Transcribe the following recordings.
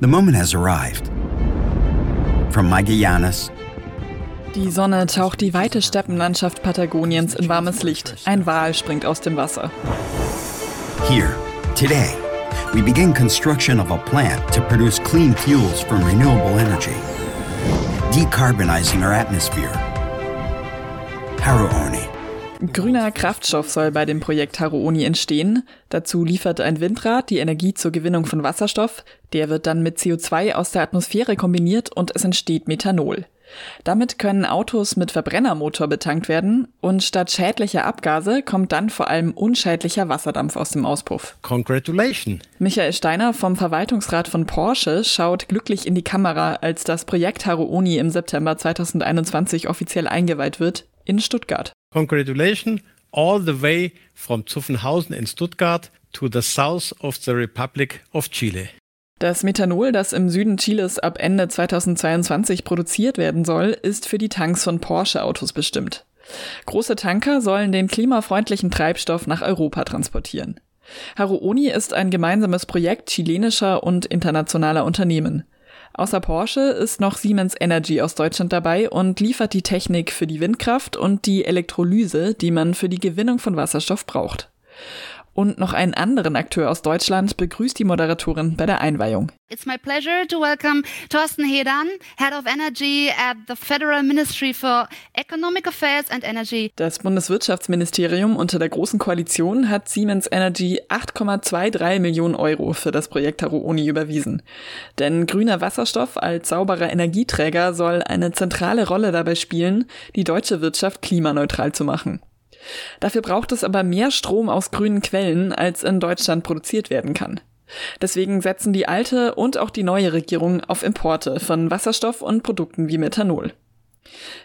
The moment has arrived. From Magallanes Die Sonne taucht die weite Steppenlandschaft Patagoniens in warmes Licht. Ein Wal springt aus dem Wasser. Here, today, we begin construction of a plant to produce clean fuels from renewable energy, decarbonizing our atmosphere. Haruoni. Grüner Kraftstoff soll bei dem Projekt Haruoni entstehen. Dazu liefert ein Windrad die Energie zur Gewinnung von Wasserstoff. Der wird dann mit CO2 aus der Atmosphäre kombiniert und es entsteht Methanol. Damit können Autos mit Verbrennermotor betankt werden und statt schädlicher Abgase kommt dann vor allem unschädlicher Wasserdampf aus dem Auspuff. Congratulations! Michael Steiner vom Verwaltungsrat von Porsche schaut glücklich in die Kamera, als das Projekt Haruoni im September 2021 offiziell eingeweiht wird in Stuttgart. Congratulations all the way from Zuffenhausen in Stuttgart to the south of the Republic of Chile. Das Methanol, das im Süden Chiles ab Ende 2022 produziert werden soll, ist für die Tanks von Porsche-Autos bestimmt. Große Tanker sollen den klimafreundlichen Treibstoff nach Europa transportieren. Haruoni ist ein gemeinsames Projekt chilenischer und internationaler Unternehmen. Außer Porsche ist noch Siemens Energy aus Deutschland dabei und liefert die Technik für die Windkraft und die Elektrolyse, die man für die Gewinnung von Wasserstoff braucht. Und noch einen anderen Akteur aus Deutschland begrüßt die Moderatorin bei der Einweihung. It's my pleasure to welcome Thorsten Hedan, Head of Energy at the Federal Ministry for Economic Affairs and Energy. Das Bundeswirtschaftsministerium unter der Großen Koalition hat Siemens Energy 8,23 Millionen Euro für das Projekt Haruoni überwiesen. Denn grüner Wasserstoff als sauberer Energieträger soll eine zentrale Rolle dabei spielen, die deutsche Wirtschaft klimaneutral zu machen. Dafür braucht es aber mehr Strom aus grünen Quellen, als in Deutschland produziert werden kann. Deswegen setzen die alte und auch die neue Regierung auf Importe von Wasserstoff und Produkten wie Methanol.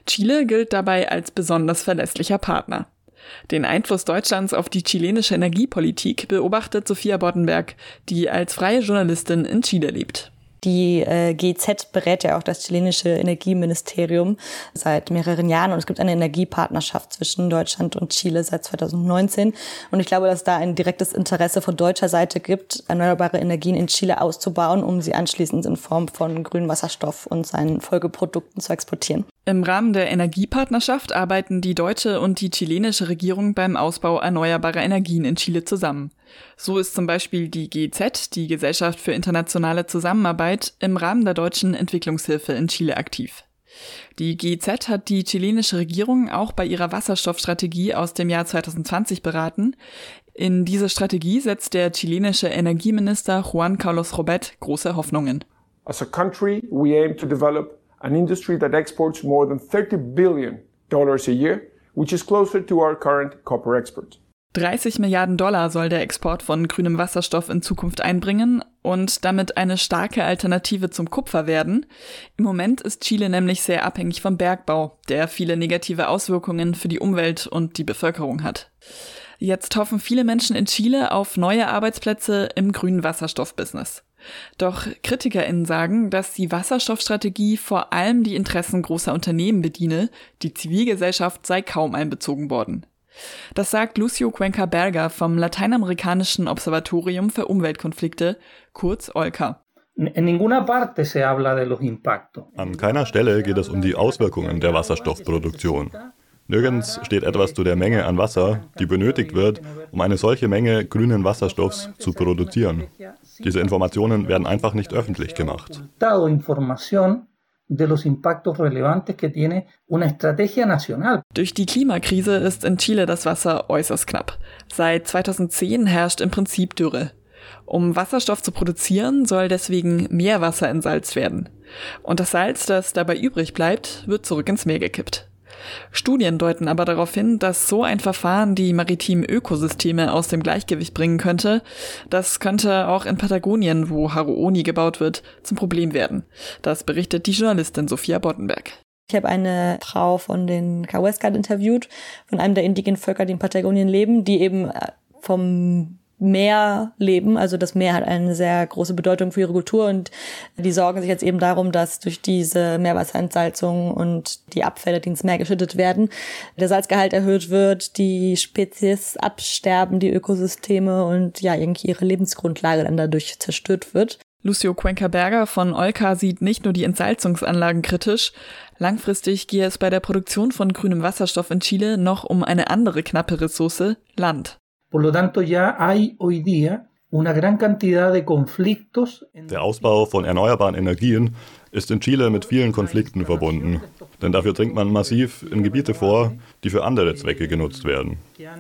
Chile gilt dabei als besonders verlässlicher Partner. Den Einfluss Deutschlands auf die chilenische Energiepolitik beobachtet Sophia Boddenberg, die als freie Journalistin in Chile lebt. Die äh, GZ berät ja auch das chilenische Energieministerium seit mehreren Jahren und es gibt eine Energiepartnerschaft zwischen Deutschland und Chile seit 2019 und ich glaube, dass da ein direktes Interesse von deutscher Seite gibt, erneuerbare Energien in Chile auszubauen, um sie anschließend in Form von grünem Wasserstoff und seinen Folgeprodukten zu exportieren. Im Rahmen der Energiepartnerschaft arbeiten die deutsche und die chilenische Regierung beim Ausbau erneuerbarer Energien in Chile zusammen. So ist zum Beispiel die GZ, die Gesellschaft für internationale Zusammenarbeit, im Rahmen der deutschen Entwicklungshilfe in Chile aktiv. Die GZ hat die chilenische Regierung auch bei ihrer Wasserstoffstrategie aus dem Jahr 2020 beraten. In diese Strategie setzt der chilenische Energieminister Juan Carlos Robet große Hoffnungen. As a country, we aim to develop an industry that exports more than 30 billion dollars a year, which is closer to our current copper export. 30 Milliarden Dollar soll der Export von grünem Wasserstoff in Zukunft einbringen und damit eine starke Alternative zum Kupfer werden. Im Moment ist Chile nämlich sehr abhängig vom Bergbau, der viele negative Auswirkungen für die Umwelt und die Bevölkerung hat. Jetzt hoffen viele Menschen in Chile auf neue Arbeitsplätze im grünen Wasserstoffbusiness. Doch KritikerInnen sagen, dass die Wasserstoffstrategie vor allem die Interessen großer Unternehmen bediene, die Zivilgesellschaft sei kaum einbezogen worden. Das sagt Lucio Cuenca Berger vom Lateinamerikanischen Observatorium für Umweltkonflikte, kurz OLCA. An keiner Stelle geht es um die Auswirkungen der Wasserstoffproduktion. Nirgends steht etwas zu der Menge an Wasser, die benötigt wird, um eine solche Menge grünen Wasserstoffs zu produzieren. Diese Informationen werden einfach nicht öffentlich gemacht. Durch die Klimakrise ist in Chile das Wasser äußerst knapp. Seit 2010 herrscht im Prinzip Dürre. Um Wasserstoff zu produzieren, soll deswegen mehr Wasser entsalzt werden. Und das Salz, das dabei übrig bleibt, wird zurück ins Meer gekippt. Studien deuten aber darauf hin, dass so ein Verfahren die maritimen Ökosysteme aus dem Gleichgewicht bringen könnte. Das könnte auch in Patagonien, wo Haruoni gebaut wird, zum Problem werden. Das berichtet die Journalistin Sophia Boddenberg. Ich habe eine Frau von den Kaweskat interviewt, von einem der indigenen Völker, die in Patagonien leben, die eben äh, vom Meer leben. Also das Meer hat eine sehr große Bedeutung für ihre Kultur und die sorgen sich jetzt eben darum, dass durch diese Meerwasserentsalzung und die Abfälle, die ins Meer geschüttet werden, der Salzgehalt erhöht wird, die Spezies absterben, die Ökosysteme und ja, irgendwie ihre Lebensgrundlage dann dadurch zerstört wird. Lucio Cuenca-Berger von Olka sieht nicht nur die Entsalzungsanlagen kritisch, langfristig gehe es bei der Produktion von grünem Wasserstoff in Chile noch um eine andere knappe Ressource, Land. Por lo tanto, ya hay hoy día una gran cantidad de conflictos. Der Ausbau von erneuerbaren Energien ist in Chile mit vielen Konflikten verbunden, denn dafür dringt man massiv in Gebiete vor, die für andere Zwecke genutzt werden.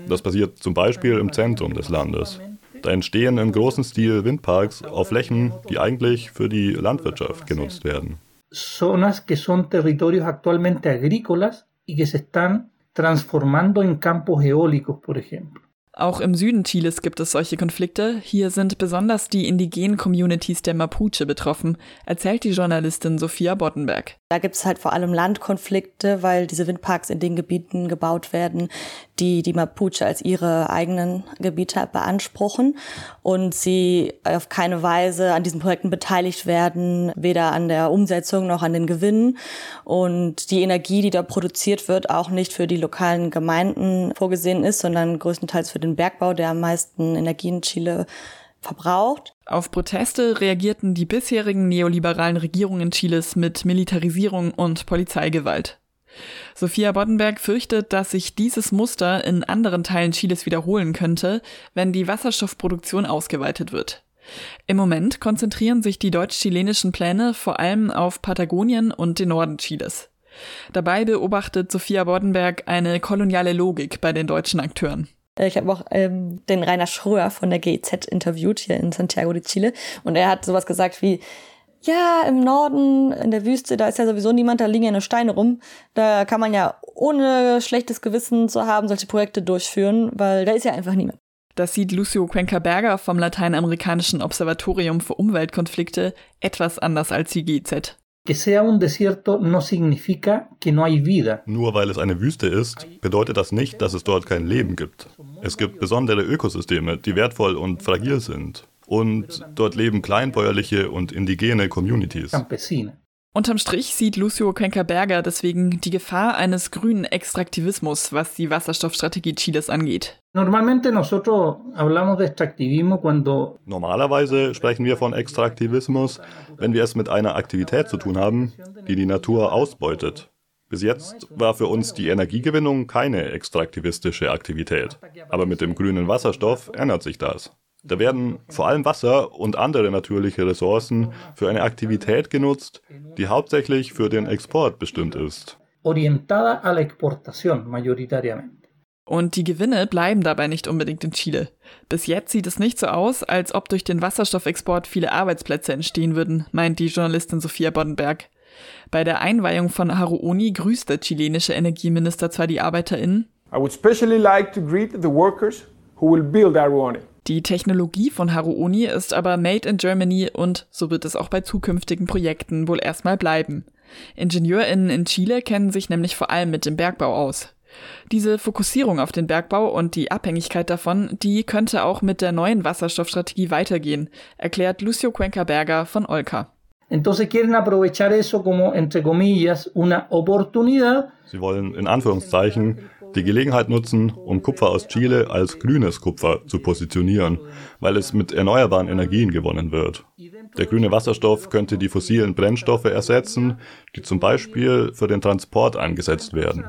Das passiert zum Beispiel im Zentrum des Landes. Da entstehen im großen Stil Windparks auf Flächen, die eigentlich für die Landwirtschaft genutzt werden. Zonas que son territorios actualmente agrícolas y que se están transformando en campos eólicos, por ejemplo. Auch im Süden Chiles gibt es solche Konflikte. Hier sind besonders die indigenen Communities der Mapuche betroffen, erzählt die Journalistin Sophia Boddenberg. Da gibt es halt vor allem Landkonflikte, weil diese Windparks in den Gebieten gebaut werden, die die Mapuche als ihre eigenen Gebiete beanspruchen und sie auf keine Weise an diesen Projekten beteiligt werden, weder an der Umsetzung noch an den Gewinnen. Und die Energie, die da produziert wird, auch nicht für die lokalen Gemeinden vorgesehen ist, sondern größtenteils für den Bergbau, der am meisten Energie in Chile verbraucht. Auf Proteste reagierten die bisherigen neoliberalen Regierungen Chiles mit Militarisierung und Polizeigewalt. Sophia Boddenberg fürchtet, dass sich dieses Muster in anderen Teilen Chiles wiederholen könnte, wenn die Wasserstoffproduktion ausgeweitet wird. Im Moment konzentrieren sich die deutsch-chilenischen Pläne vor allem auf Patagonien und den Norden Chiles. Dabei beobachtet Sophia Boddenberg eine koloniale Logik bei den deutschen Akteuren. Äh, ich habe auch ähm, den Rainer Schröer von der GIZ interviewt hier in Santiago de Chile und er hat sowas gesagt wie, ja, im Norden, in der Wüste, da ist ja sowieso niemand, da liegen ja nur Steine rum. Da kann man ja ohne schlechtes Gewissen zu haben solche Projekte durchführen, weil da ist ja einfach niemand. Das sieht Lucio Cuenca-Berger vom Lateinamerikanischen Observatorium für Umweltkonflikte etwas anders als die GIZ. Vida. Nur weil es eine Wüste ist, bedeutet das nicht, dass es dort kein Leben gibt. Es gibt besondere Ökosysteme, die wertvoll und fragil sind. Und dort leben kleinbäuerliche und indigene Communities. Unterm Strich sieht Lucio Cuenca-Berger deswegen die Gefahr eines grünen Extraktivismus, was die Wasserstoffstrategie Chiles angeht. Normalerweise sprechen wir von Extraktivismus, wenn wir es mit einer Aktivität zu tun haben, die die Natur ausbeutet. Bis jetzt war für uns die Energiegewinnung keine extraktivistische Aktivität. Aber mit dem grünen Wasserstoff ändert sich das. Da werden vor allem Wasser und andere natürliche Ressourcen für eine Aktivität genutzt, die hauptsächlich für den Export bestimmt ist. orientada a la exportación mayoritariamente. Und die Gewinne bleiben dabei nicht unbedingt in Chile. Bis jetzt sieht es nicht so aus, als ob durch den Wasserstoffexport viele Arbeitsplätze entstehen würden, meint die Journalistin Sophia Boddenberg. Bei der Einweihung von Haruoni grüßt der chilenische Energieminister zwar die ArbeiterInnen, like die Technologie von Haruoni ist aber made in Germany und so wird es auch bei zukünftigen Projekten wohl erstmal bleiben. IngenieurInnen in Chile kennen sich nämlich vor allem mit dem Bergbau aus. Diese Fokussierung auf den Bergbau und die Abhängigkeit davon, die könnte auch mit der neuen Wasserstoffstrategie weitergehen, erklärt Lucio Cuenca-Berger von Olka. Entonces quieren aprovechar eso como, entre comillas, una oportunidad Sie wollen in Anführungszeichen die Gelegenheit nutzen, um Kupfer aus Chile als grünes Kupfer zu positionieren, weil es mit erneuerbaren Energien gewonnen wird. Der grüne Wasserstoff könnte die fossilen Brennstoffe ersetzen, die zum Beispiel für den Transport eingesetzt werden.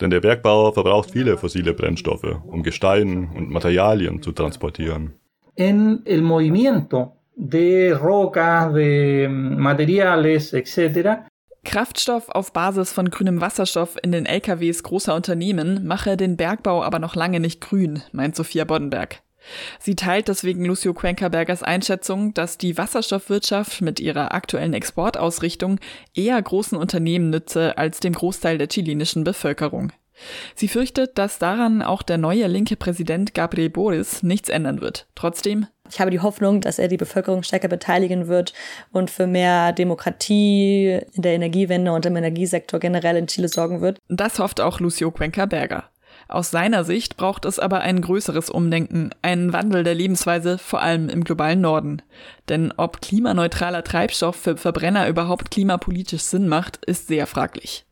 Denn der Bergbau verbraucht viele fossile Brennstoffe, um Gestein und Materialien zu transportieren. en el movimiento de rocas, de materiales, etcétera, Kraftstoff auf Basis von grünem Wasserstoff in den LKWs großer Unternehmen mache den Bergbau aber noch lange nicht grün, meint Sophia Boddenberg. Sie teilt deswegen Lucio Cuenca-Bergers Einschätzung, dass die Wasserstoffwirtschaft mit ihrer aktuellen Exportausrichtung eher großen Unternehmen nütze als dem Großteil der chilenischen Bevölkerung. Sie fürchtet, dass daran auch der neue linke Präsident Gabriel Boris nichts ändern wird. Trotzdem, Ich habe die Hoffnung, dass er die Bevölkerung stärker beteiligen wird und für mehr Demokratie in der Energiewende und im Energiesektor generell in Chile sorgen wird. das hofft auch Lucio Cuenca-Berger. Aus seiner Sicht braucht es aber ein größeres Umdenken, einen Wandel der Lebensweise, vor allem im globalen Norden. Denn ob klimaneutraler Treibstoff für Verbrenner überhaupt klimapolitisch Sinn macht, ist sehr fraglich.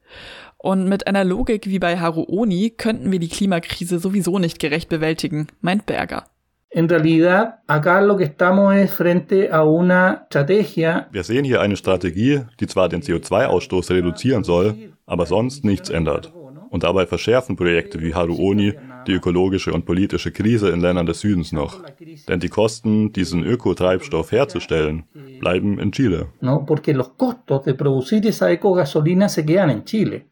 Und mit einer Logik wie bei Haruoni könnten wir die Klimakrise sowieso nicht gerecht bewältigen, meint Berger. En realidad, acá lo que estamos es frente a una estrategia. Wir sehen hier eine Strategie, die zwar den CO2-Ausstoß reduzieren soll, aber sonst nichts ändert. Und dabei verschärfen Projekte wie Haruoni die ökologische und politische Krise in Ländern des Südens noch. Denn die Kosten, diesen Ökotreibstoff herzustellen, bleiben in Chile. No, porque los costos de producir esa ecogasolina se quedan en Chile.